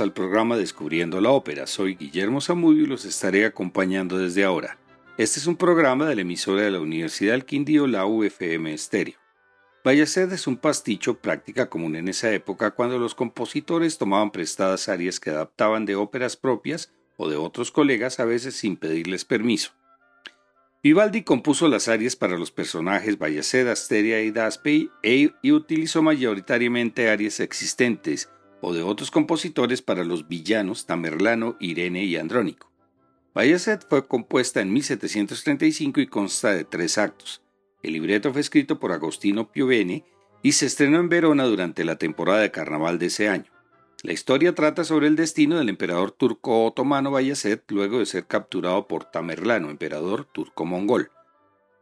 Al programa Descubriendo la Ópera. Soy Guillermo Zamudio y los estaré acompañando desde ahora. Este es un programa de la emisora de la Universidad del Quindío, la UFM Estéreo. Bayaced es un pasticho práctica común en esa época cuando los compositores tomaban prestadas áreas que adaptaban de óperas propias o de otros colegas a veces sin pedirles permiso. Vivaldi compuso las arias para los personajes Bayaced, Asteria y Daspe e, y utilizó mayoritariamente arias existentes o de otros compositores para los villanos Tamerlano, Irene y Andrónico. Bayaced fue compuesta en 1735 y consta de tres actos. El libreto fue escrito por Agostino Piovene y se estrenó en Verona durante la temporada de carnaval de ese año. La historia trata sobre el destino del emperador turco otomano Bayaced luego de ser capturado por Tamerlano, emperador turco-mongol.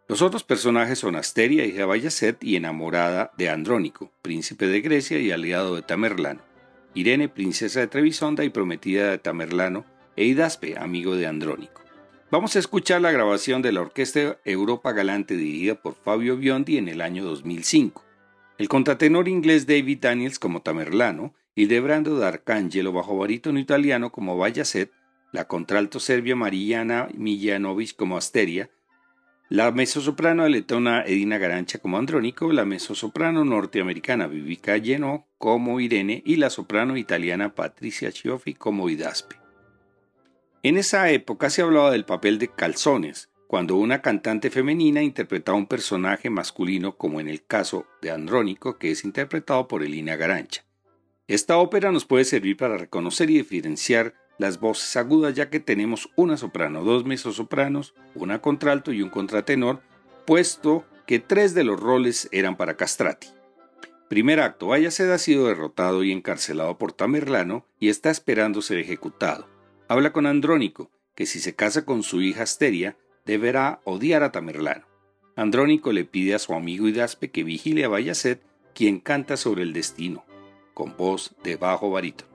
Los otros personajes son Asteria, hija de Bayaced y enamorada de Andrónico, príncipe de Grecia y aliado de Tamerlano. Irene, princesa de Trebisonda y prometida de Tamerlano, e Idaspe, amigo de Andrónico. Vamos a escuchar la grabación de la Orquesta Europa Galante dirigida por Fabio Biondi en el año 2005. El contratenor inglés David Daniels como Tamerlano Hildebrando D'Arcangelo bajo barítono italiano como Bayacet, la contralto serbia Mariana Mijanovic como Asteria, la mezzosoprano letona Edina Garancha como Andrónico, la mezzosoprano norteamericana Vivica Lleno como Irene y la soprano italiana Patricia Cioffi como Idaspe. En esa época se hablaba del papel de calzones, cuando una cantante femenina interpretaba un personaje masculino como en el caso de Andrónico que es interpretado por Elina Garancha. Esta ópera nos puede servir para reconocer y diferenciar las voces agudas ya que tenemos una soprano, dos mezzosopranos, una contralto y un contratenor, puesto que tres de los roles eran para castrati. Primer acto, Bayaced ha sido derrotado y encarcelado por Tamerlano y está esperando ser ejecutado. Habla con Andrónico, que si se casa con su hija Asteria, deberá odiar a Tamerlano. Andrónico le pide a su amigo Idaspe que vigile a Bayaced, quien canta sobre el destino, con voz de bajo barítono.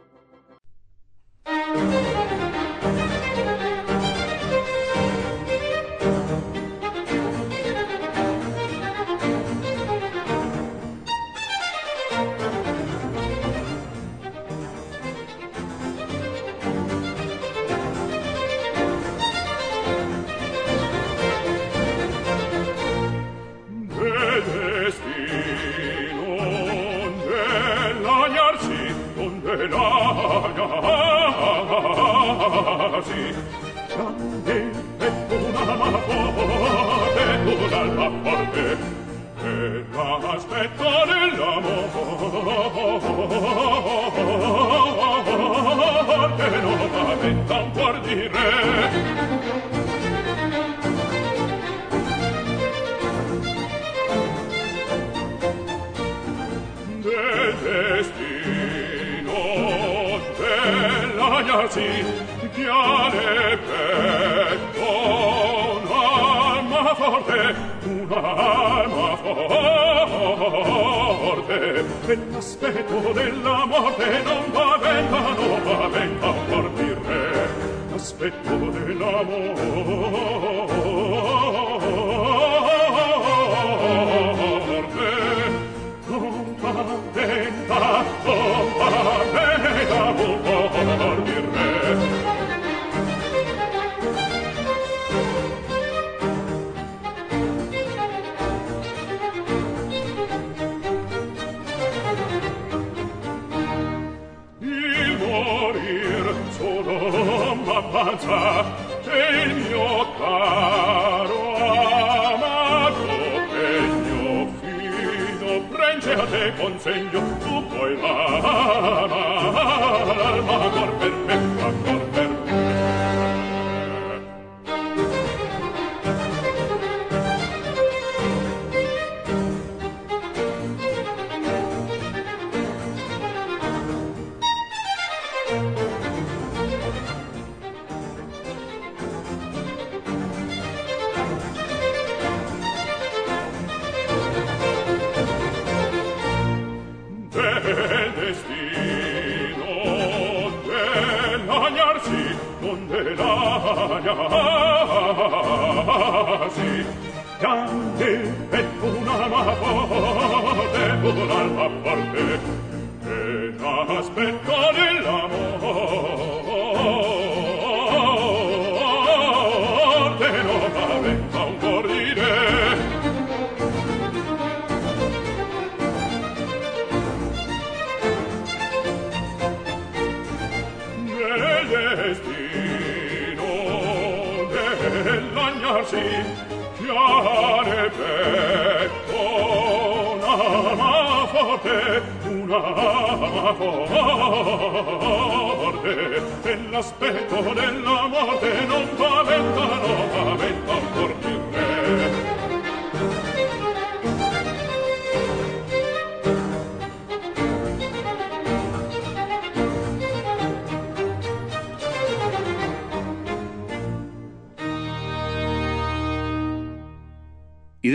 Thank you. sentan guardire destino della iasi piane petto un'alma forte un'alma forte. E l'aspetto della morte non paventa non paventa un cospetto dell'amore.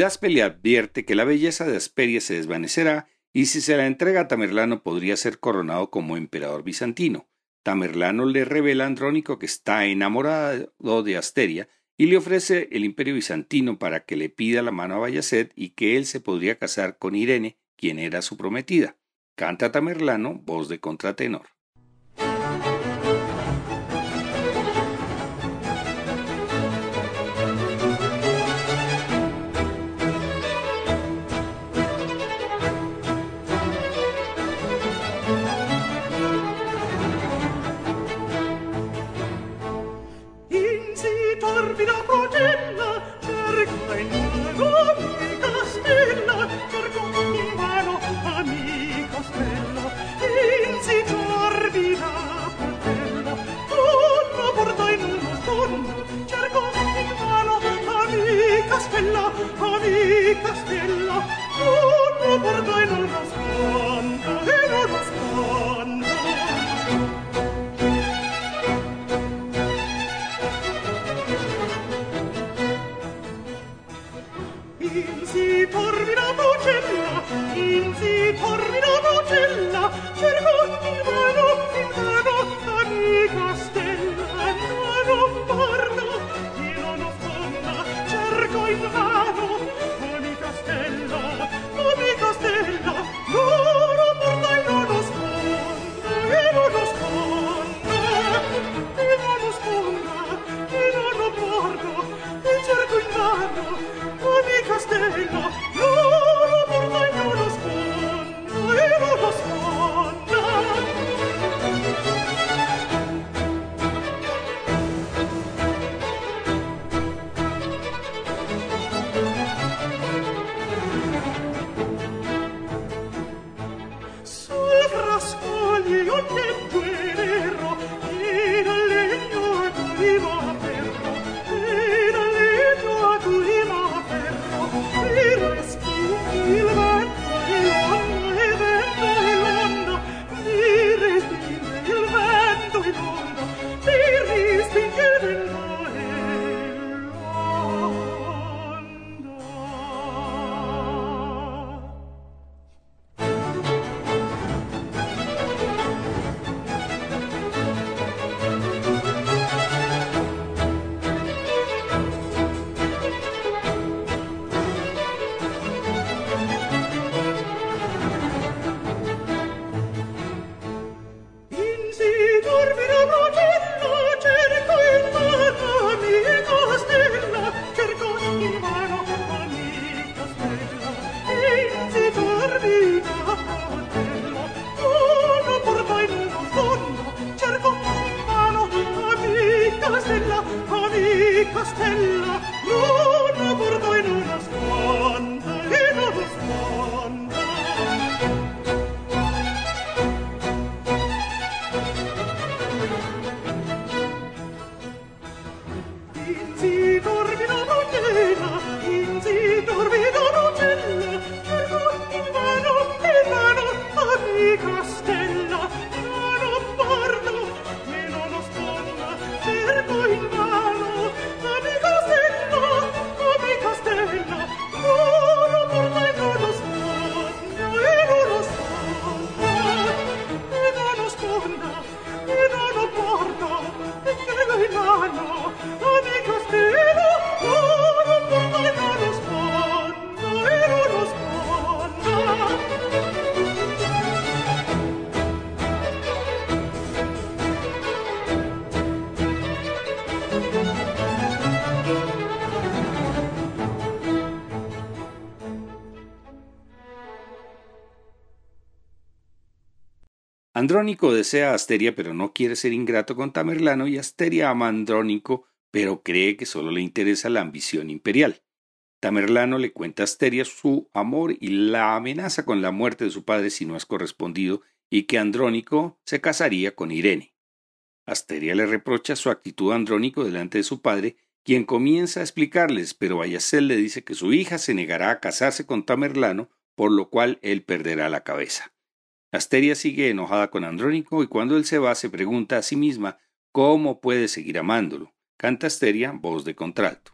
Y Daspe le advierte que la belleza de Asperia se desvanecerá y si se la entrega a Tamerlano podría ser coronado como emperador bizantino. Tamerlano le revela a Andrónico que está enamorado de Asteria y le ofrece el imperio bizantino para que le pida la mano a Bayacet y que él se podría casar con Irene, quien era su prometida. Canta Tamerlano, voz de contratenor. stella, amica stella, tu bordo e non nascondo, e non nascondo. In si tormina vocella, in si tormina vocella, Andrónico desea a Asteria pero no quiere ser ingrato con Tamerlano y Asteria ama a Andrónico pero cree que solo le interesa la ambición imperial. Tamerlano le cuenta a Asteria su amor y la amenaza con la muerte de su padre si no es correspondido y que Andrónico se casaría con Irene. Asteria le reprocha su actitud a Andrónico delante de su padre, quien comienza a explicarles, pero Bayacel le dice que su hija se negará a casarse con Tamerlano, por lo cual él perderá la cabeza. Asteria sigue enojada con Andrónico y cuando él se va se pregunta a sí misma cómo puede seguir amándolo. Canta Asteria, voz de contralto.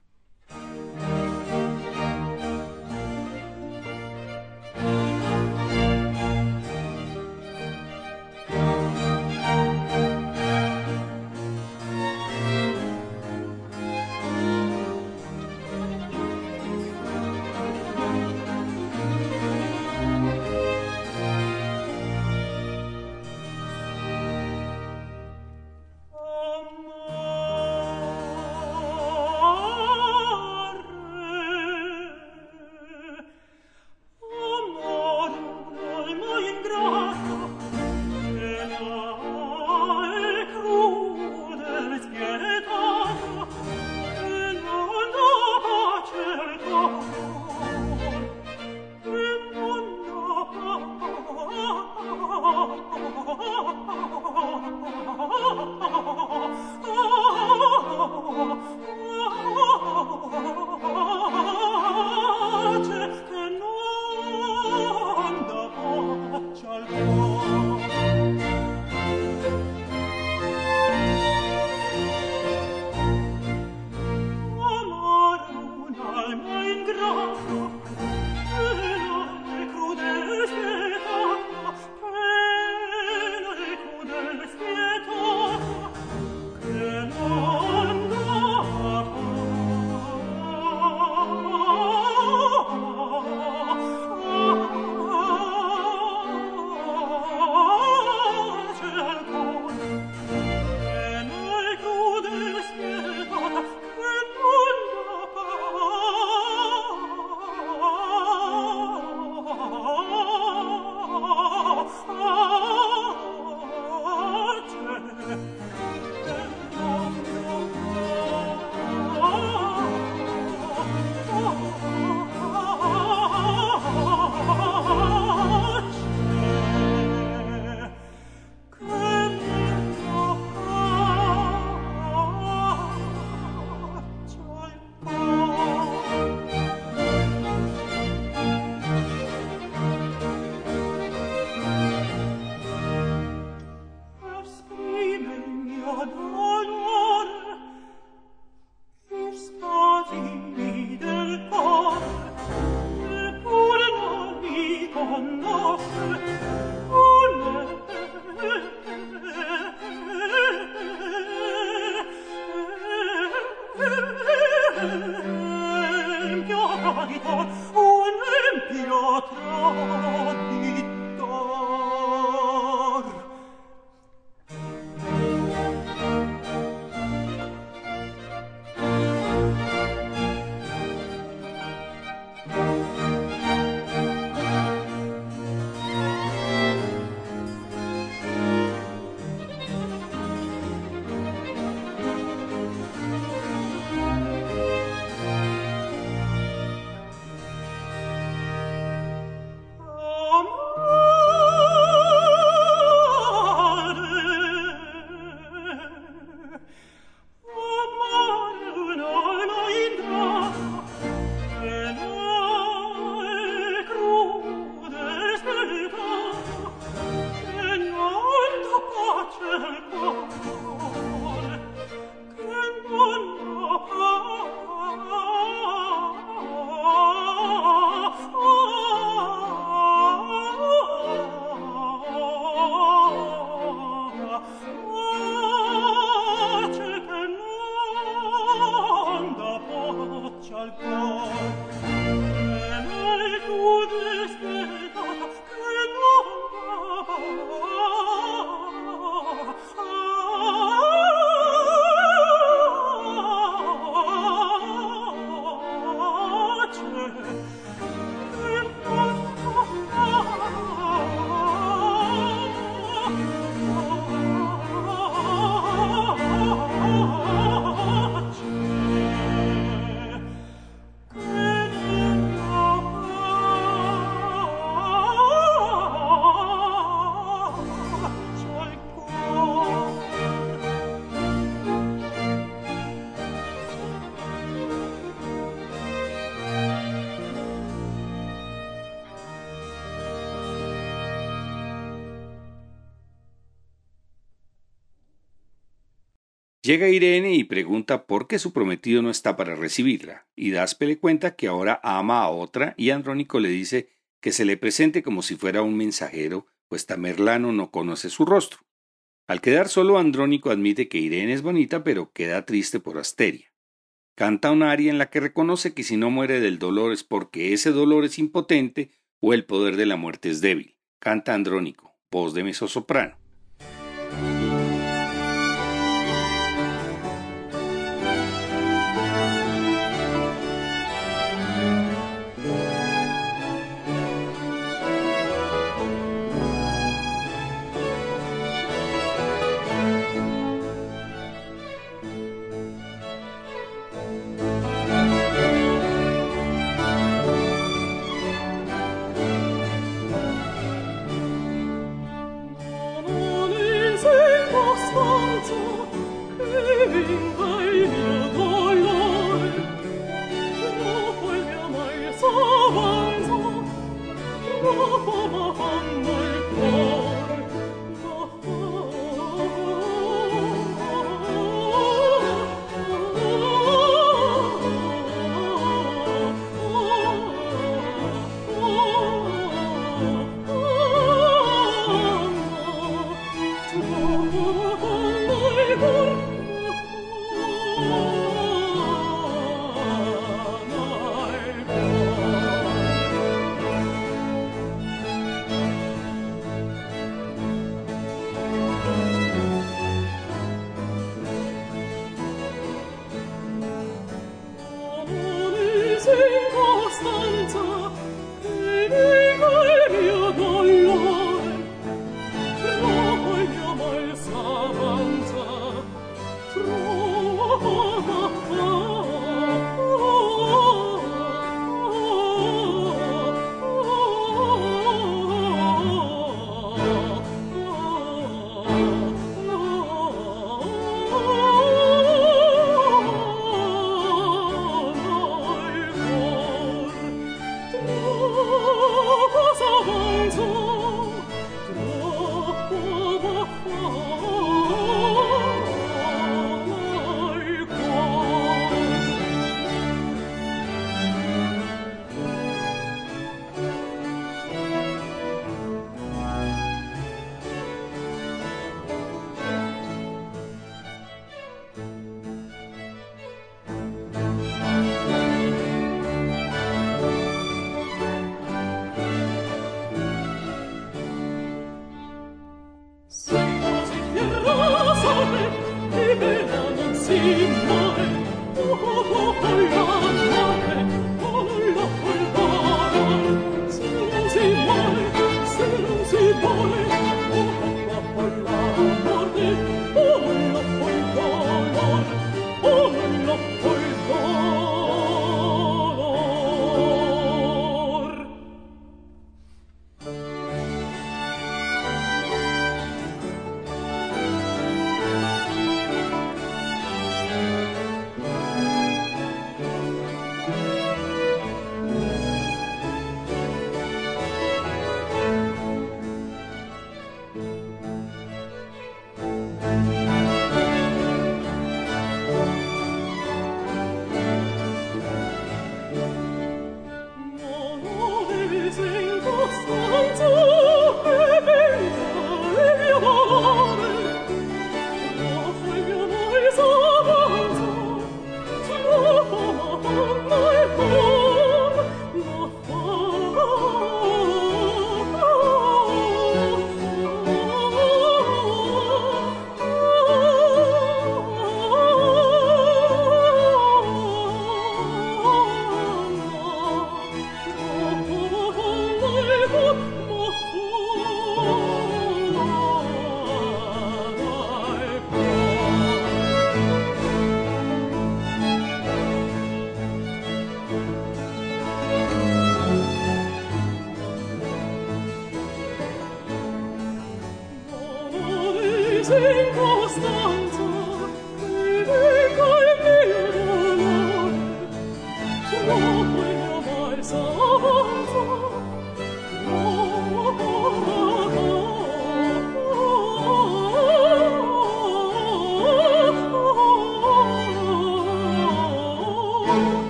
Llega Irene y pregunta por qué su prometido no está para recibirla, y Daspe le cuenta que ahora ama a otra y Andrónico le dice que se le presente como si fuera un mensajero, pues Tamerlano no conoce su rostro. Al quedar solo, Andrónico admite que Irene es bonita, pero queda triste por Asteria. Canta un aria en la que reconoce que si no muere del dolor es porque ese dolor es impotente o el poder de la muerte es débil. Canta Andrónico, voz de mezzosoprano.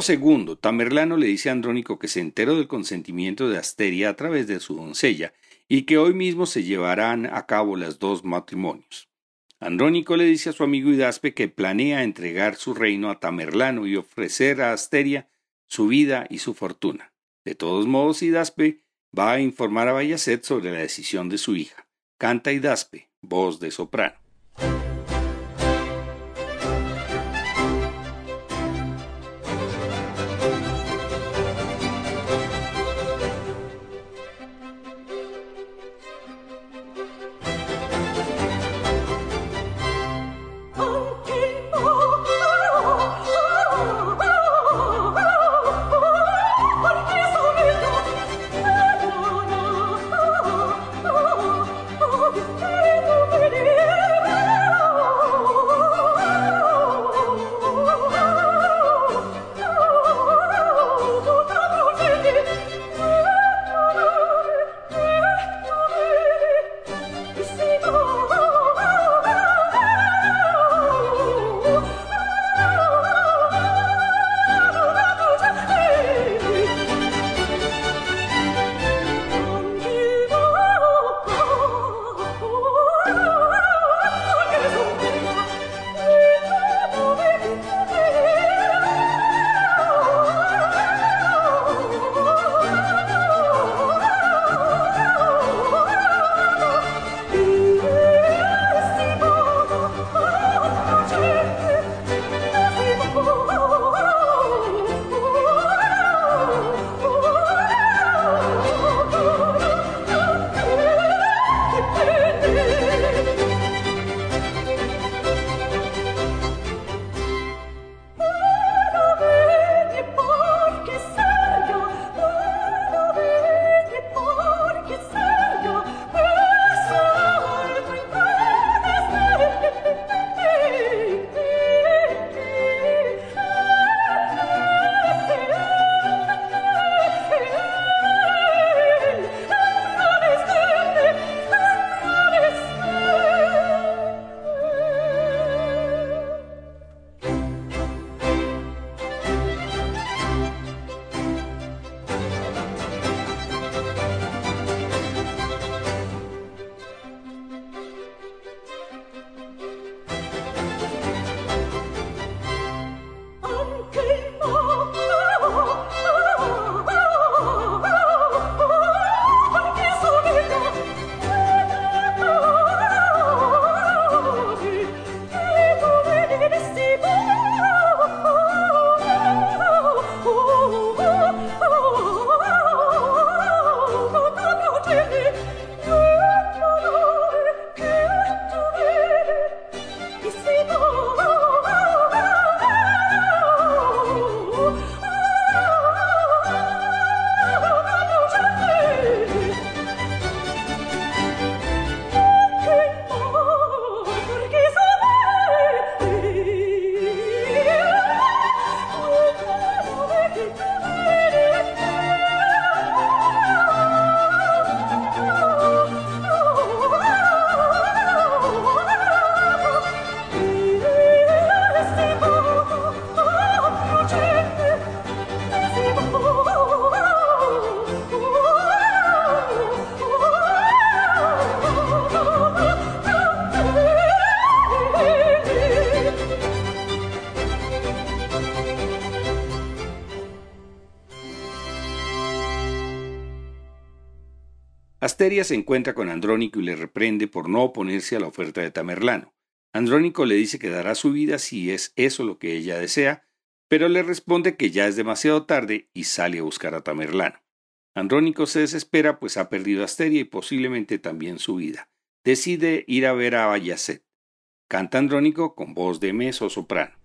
Segundo, Tamerlano le dice a Andrónico que se enteró del consentimiento de Asteria a través de su doncella y que hoy mismo se llevarán a cabo los dos matrimonios. Andrónico le dice a su amigo Hidaspe que planea entregar su reino a Tamerlano y ofrecer a Asteria su vida y su fortuna. De todos modos, Hidaspe va a informar a Bayacet sobre la decisión de su hija. Canta Hidaspe, voz de soprano. Asteria se encuentra con Andrónico y le reprende por no oponerse a la oferta de Tamerlano. Andrónico le dice que dará su vida si es eso lo que ella desea, pero le responde que ya es demasiado tarde y sale a buscar a Tamerlano. Andrónico se desespera pues ha perdido a Asteria y posiblemente también su vida. Decide ir a ver a Bayacet. Canta Andrónico con voz de meso soprano.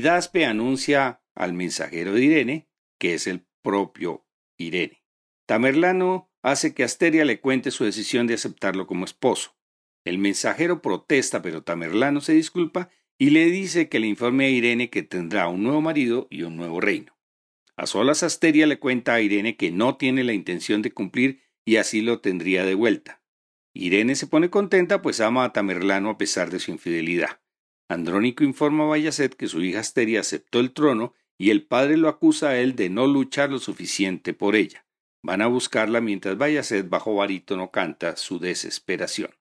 Y Daspe anuncia al mensajero de Irene, que es el propio Irene. Tamerlano hace que Asteria le cuente su decisión de aceptarlo como esposo. El mensajero protesta, pero Tamerlano se disculpa y le dice que le informe a Irene que tendrá un nuevo marido y un nuevo reino. A solas Asteria le cuenta a Irene que no tiene la intención de cumplir y así lo tendría de vuelta. Irene se pone contenta pues ama a Tamerlano a pesar de su infidelidad. Andrónico informa a Bayacet que su hija Asteria aceptó el trono y el padre lo acusa a él de no luchar lo suficiente por ella. Van a buscarla mientras Bayacet bajo barítono canta su desesperación.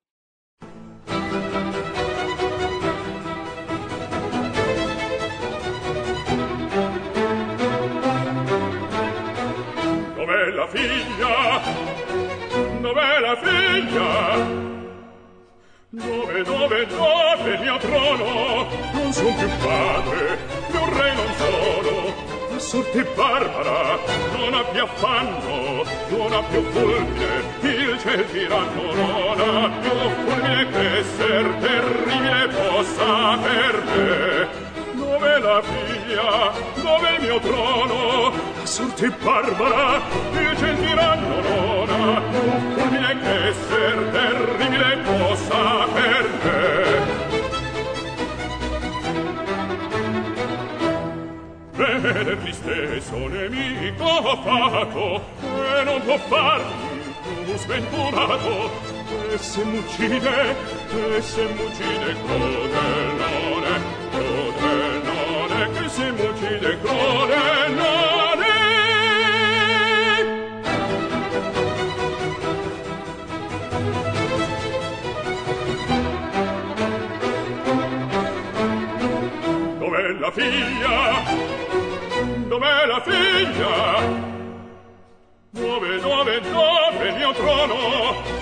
Dove, dove, dove mio trono? Non son più padre, più re non sono. La sorte barbara non ha più affanno, non ha più fulmine, il ciel tiranno non ha più fulmine che ser terribile possa per me. Dove la figlia, dove il mio trono? sur te barbara e gentiranno l'ora umile che ser terribile possa per me Vede tristesso nemico fato e non può farmi tu sventurato. E se m'uccide e se m'uccide crudellone crudellone che se m'uccide crudellone la figlia? Dov'è la figlia? Dove, dove, dove il mio trono?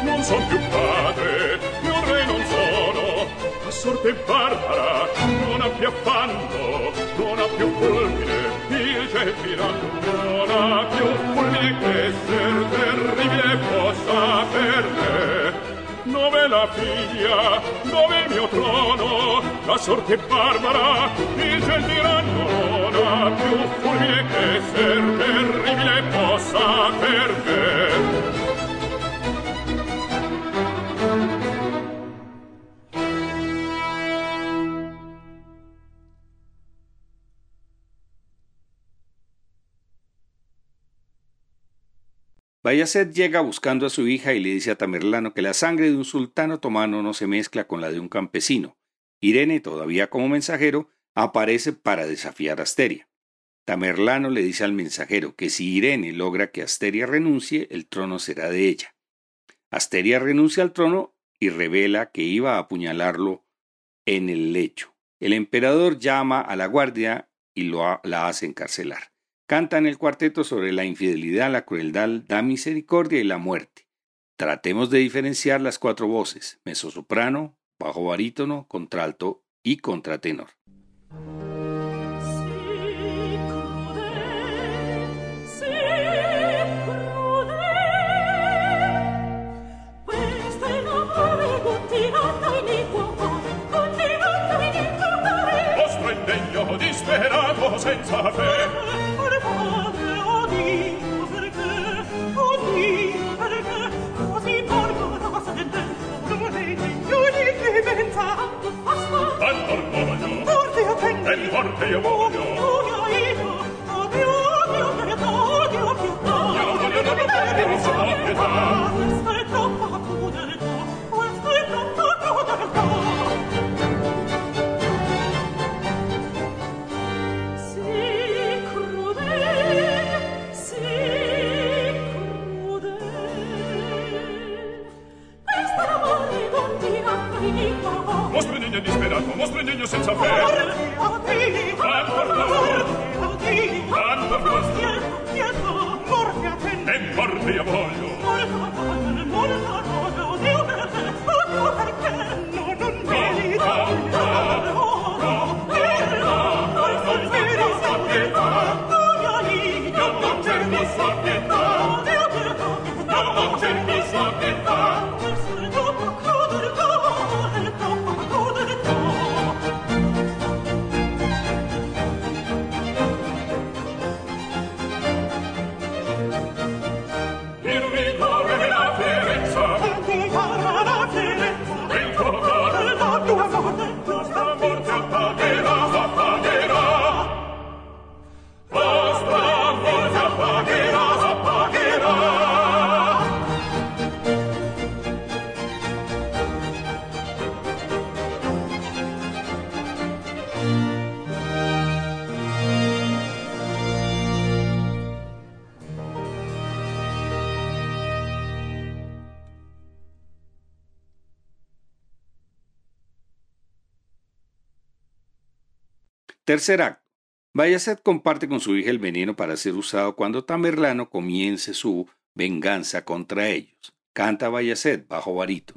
Non son più padre, più re non sono. La sorte barbara non più affanno, non ha più fulmine, il ciel non ha più fulmine che ser terribile possa per me. dove la figlia, dove il mio trono, la sorte barbara, il gentil più fulmine che ser terribile possa perder. Me. Bayacet llega buscando a su hija y le dice a Tamerlano que la sangre de un sultán otomano no se mezcla con la de un campesino. Irene, todavía como mensajero, aparece para desafiar a Asteria. Tamerlano le dice al mensajero que si Irene logra que Asteria renuncie, el trono será de ella. Asteria renuncia al trono y revela que iba a apuñalarlo en el lecho. El emperador llama a la guardia y lo, la hace encarcelar. Cantan el cuarteto sobre la infidelidad, la crueldad, la misericordia y la muerte. Tratemos de diferenciar las cuatro voces, mezzosoprano, bajo barítono, contralto y contratenor. tanto il voglio forte io tengo e forte io voglio odio io odio odio per odio più odio voglio non perdere la pietà Tercer acto. Bayacet comparte con su hija el veneno para ser usado cuando Tamerlano comience su venganza contra ellos. Canta Bayacet bajo barítono.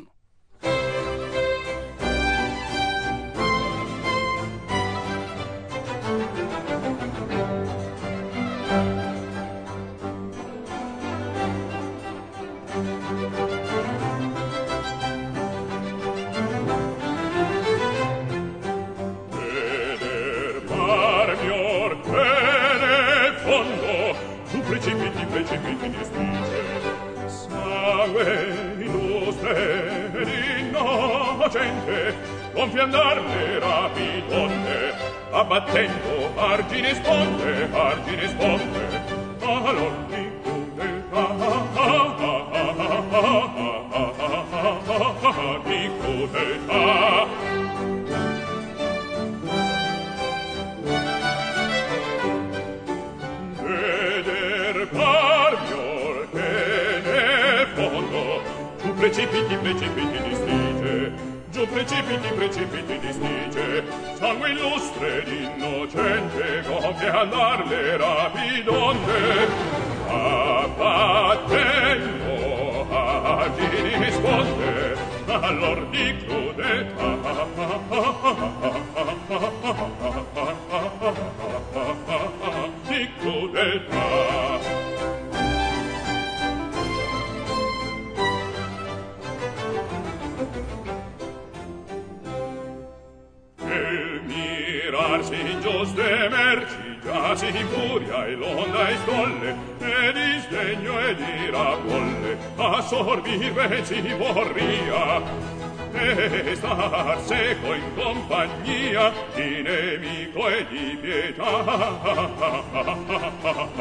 in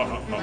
ha, ha.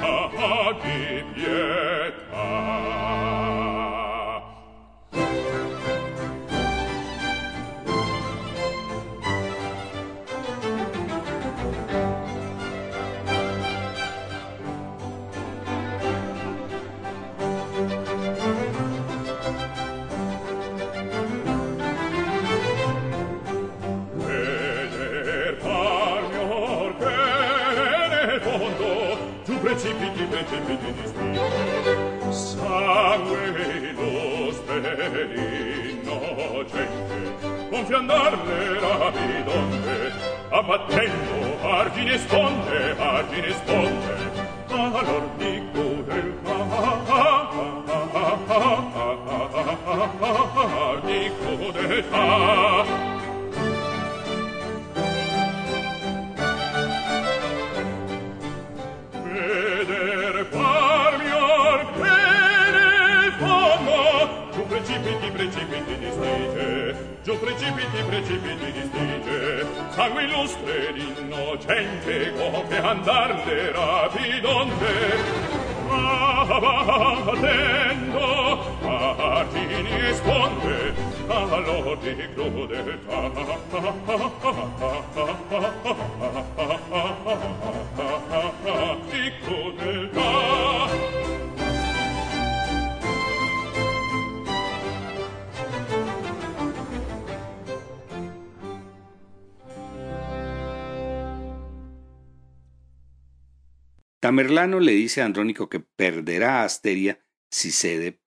Tamerlano le dice a Andrónico que perderá a Asteria si cede,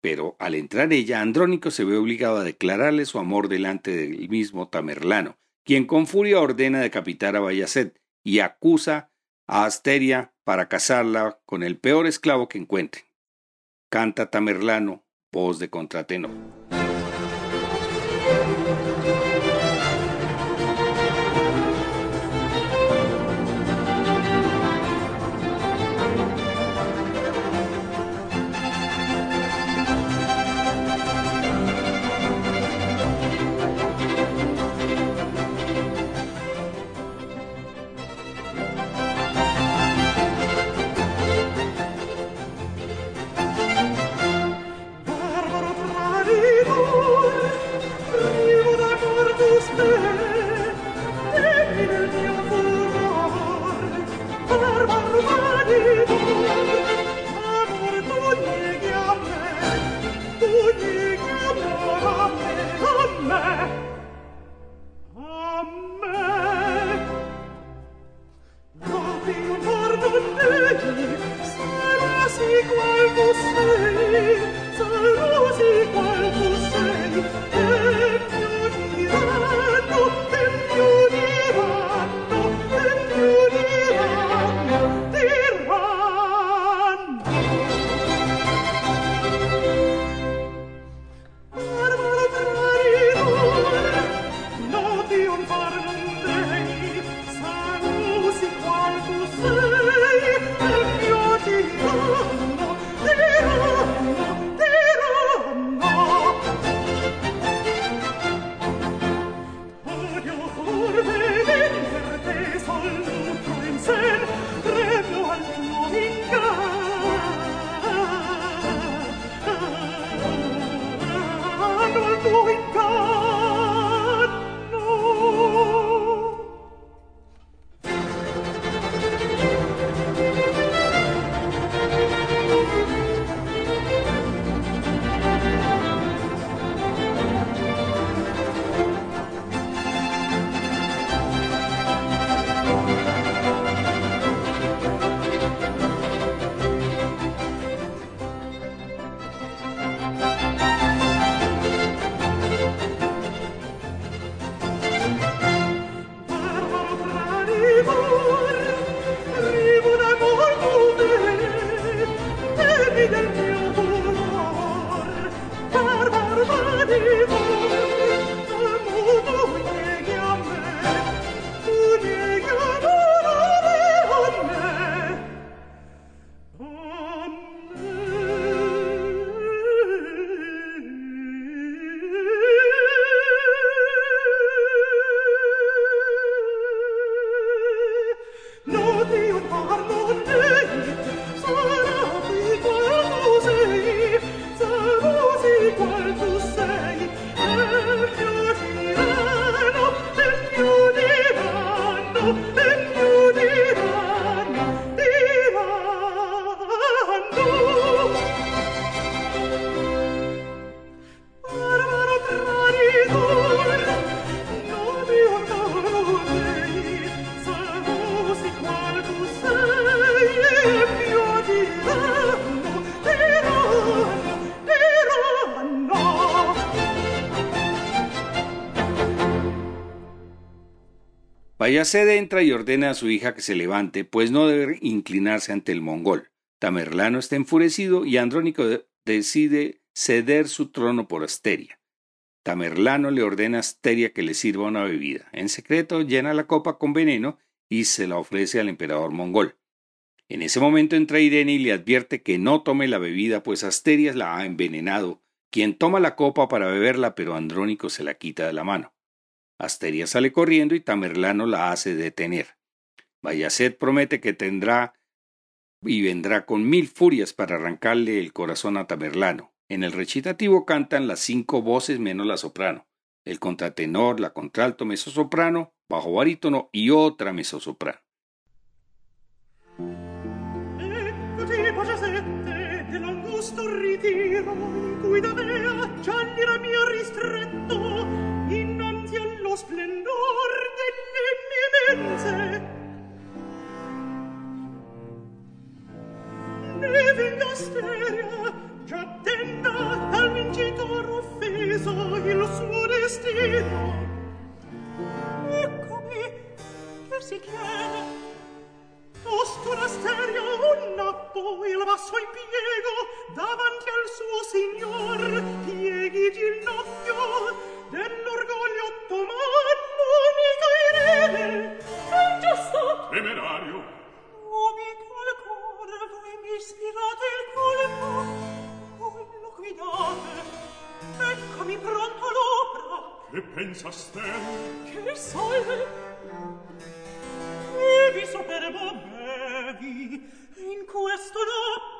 pero al entrar ella, Andrónico se ve obligado a declararle su amor delante del mismo Tamerlano, quien con furia ordena decapitar a Bayacet y acusa a Asteria para casarla con el peor esclavo que encuentre. Canta Tamerlano, voz de contratenor. Bayaced entra y ordena a su hija que se levante, pues no debe inclinarse ante el mongol. Tamerlano está enfurecido y Andrónico decide ceder su trono por Asteria. Tamerlano le ordena a Asteria que le sirva una bebida. En secreto llena la copa con veneno y se la ofrece al emperador mongol. En ese momento entra Irene y le advierte que no tome la bebida, pues Asteria la ha envenenado, quien toma la copa para beberla, pero Andrónico se la quita de la mano. Asteria sale corriendo y Tamerlano la hace detener. Bayacet promete que tendrá y vendrá con mil furias para arrancarle el corazón a Tamerlano. En el recitativo cantan las cinco voces menos la soprano, el contratenor, la contralto, mezzosoprano, bajo barítono y otra mezzosoprano. lo splendor dell'imminenze Nevida steria già tenda al vincitor offeso il suo destino. Eccomi, che si chiama. Oscura steria un nappo il basso impiego davanti al suo signor pieghi ginocchio dell'orgoglio ottomano mi caerete è giusto stato temerario. Ubi qual cuore voi mi ispirate il colpo. Voi lo guidate. Eccomi pronto l'opera che pensa stem che salve e vi superbo bevi. In questo lotto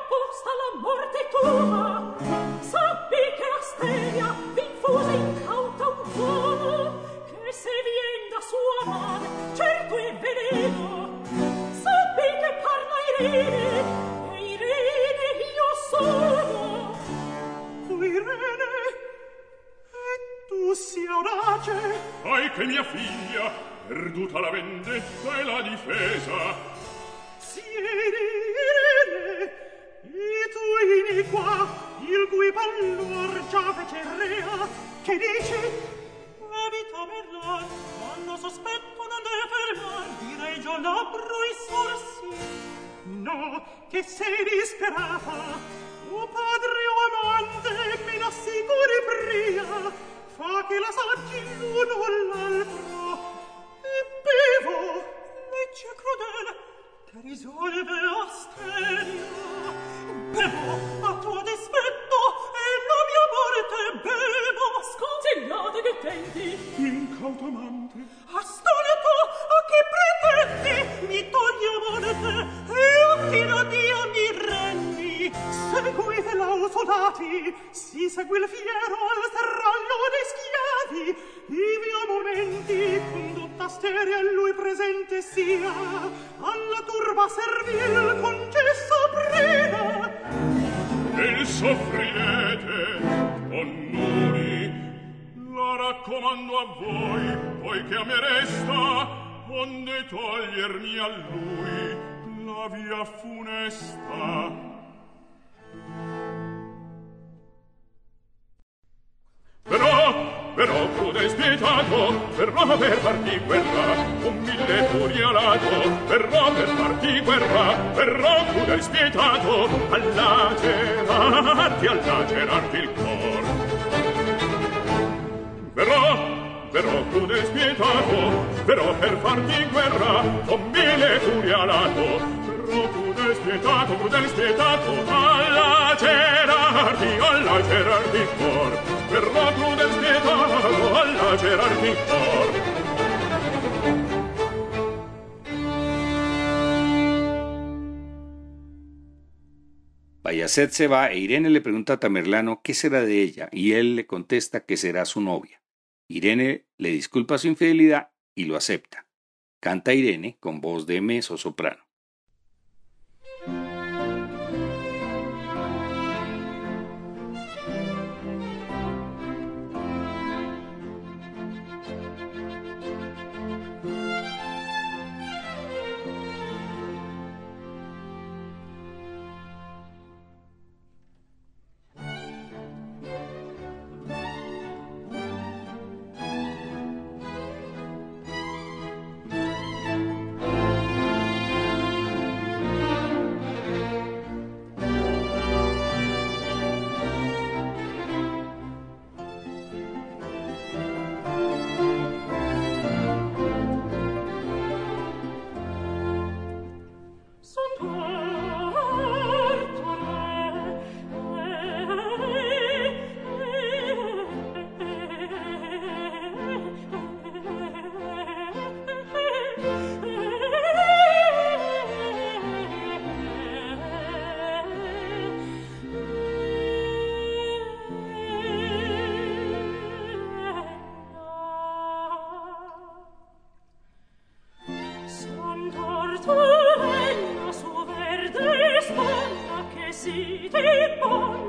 verrò per farti guerra verrò pure spietato a lacerarti a lacerarti il cor. Verrò verrò crude spietato verrò per farti guerra con mille furie alato verrò crude spietato crudel spietato a lacerarti a lacerarti il cor. Verrò crude spietato a lacerarti il cor. Bayacet se va e Irene le pregunta a Tamerlano qué será de ella y él le contesta que será su novia. Irene le disculpa su infidelidad y lo acepta. Canta Irene con voz de meso soprano. siete voi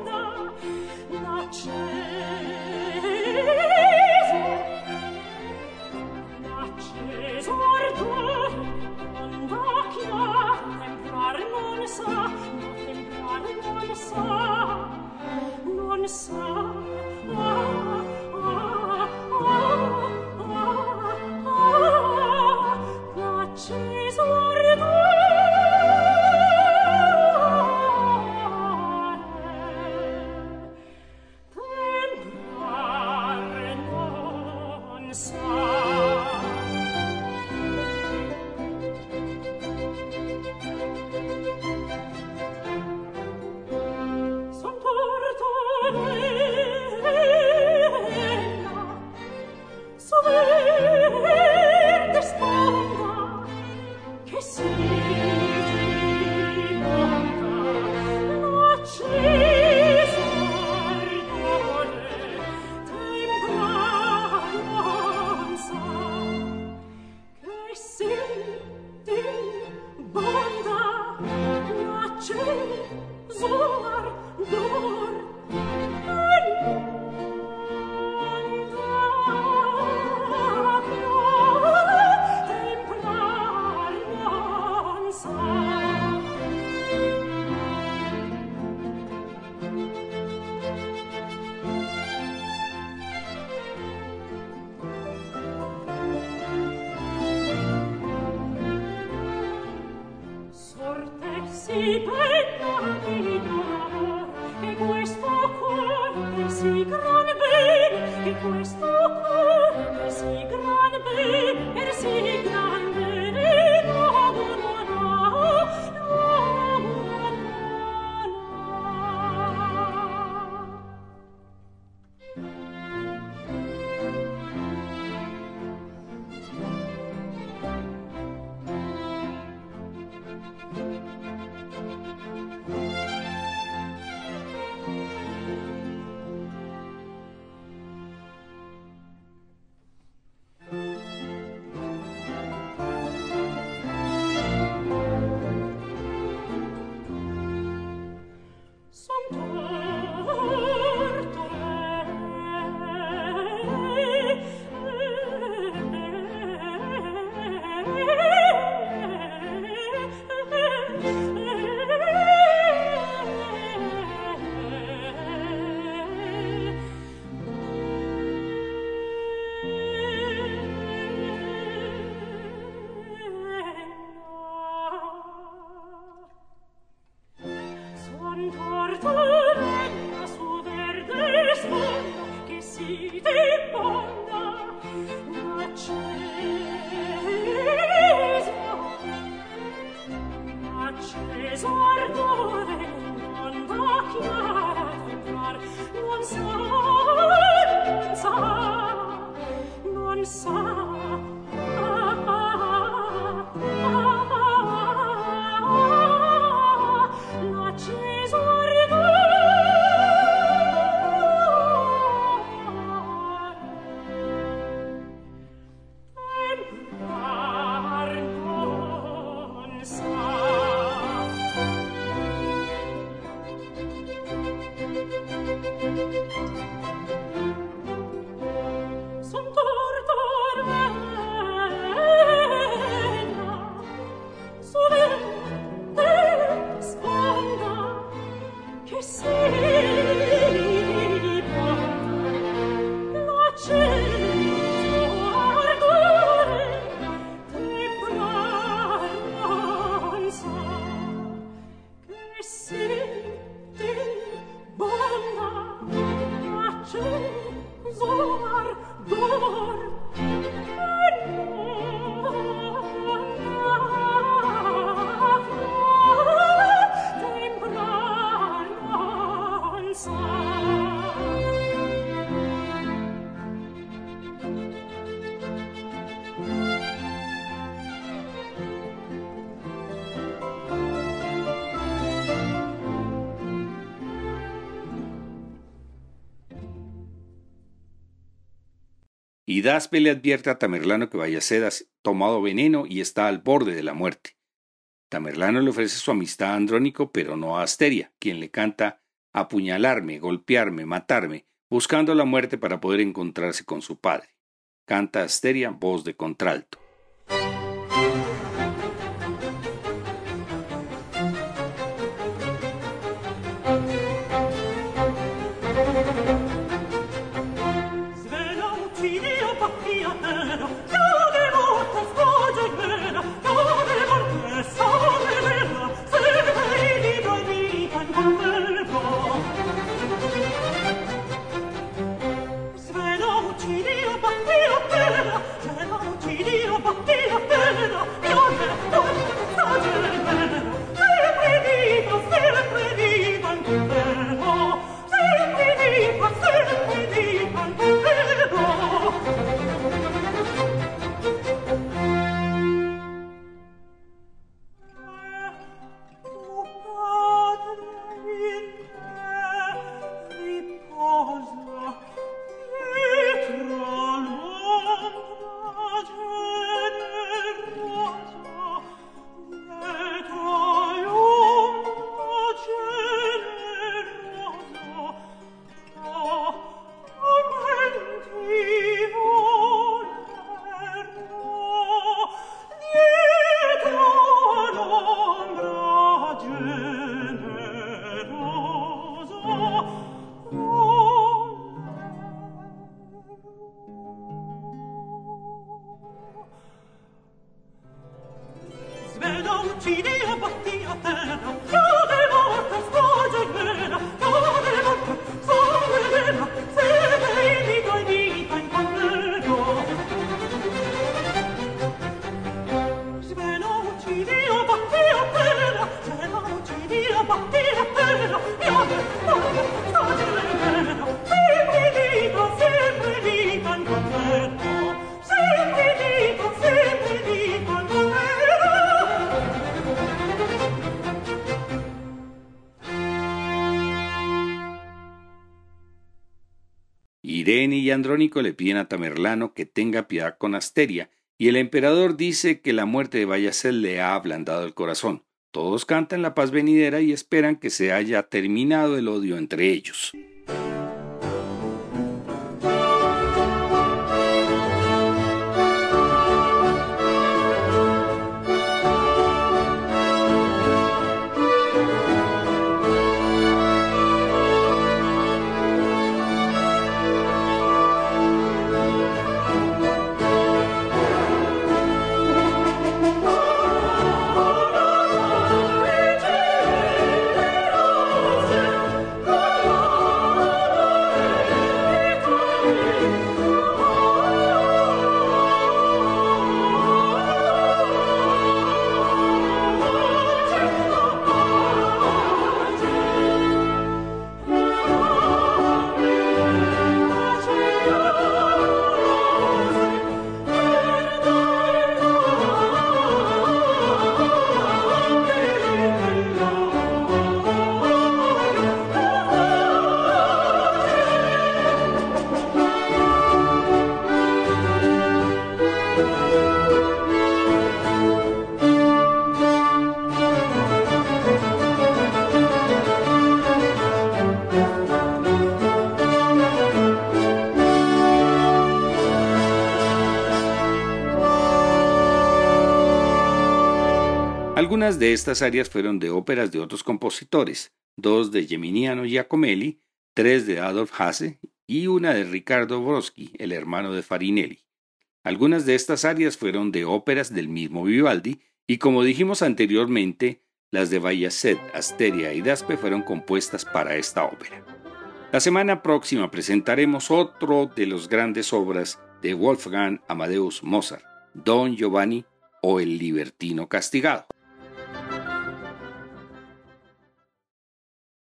y Daspe le advierte a Tamerlano que Bayaceda ha tomado veneno y está al borde de la muerte. Tamerlano le ofrece su amistad a Andrónico, pero no a Asteria, quien le canta apuñalarme, golpearme, matarme, buscando la muerte para poder encontrarse con su padre. Canta Asteria, voz de contralto. Irene y Andrónico le piden a Tamerlano que tenga piedad con Asteria, y el emperador dice que la muerte de Bayacel le ha ablandado el corazón. Todos cantan la paz venidera y esperan que se haya terminado el odio entre ellos. Algunas de estas áreas fueron de óperas de otros compositores, dos de Geminiano Giacomelli, tres de Adolf Hasse y una de Riccardo Broski, el hermano de Farinelli. Algunas de estas áreas fueron de óperas del mismo Vivaldi y como dijimos anteriormente, las de Bayazet, Asteria y Daspe fueron compuestas para esta ópera. La semana próxima presentaremos otro de los grandes obras de Wolfgang Amadeus Mozart, Don Giovanni o El Libertino Castigado.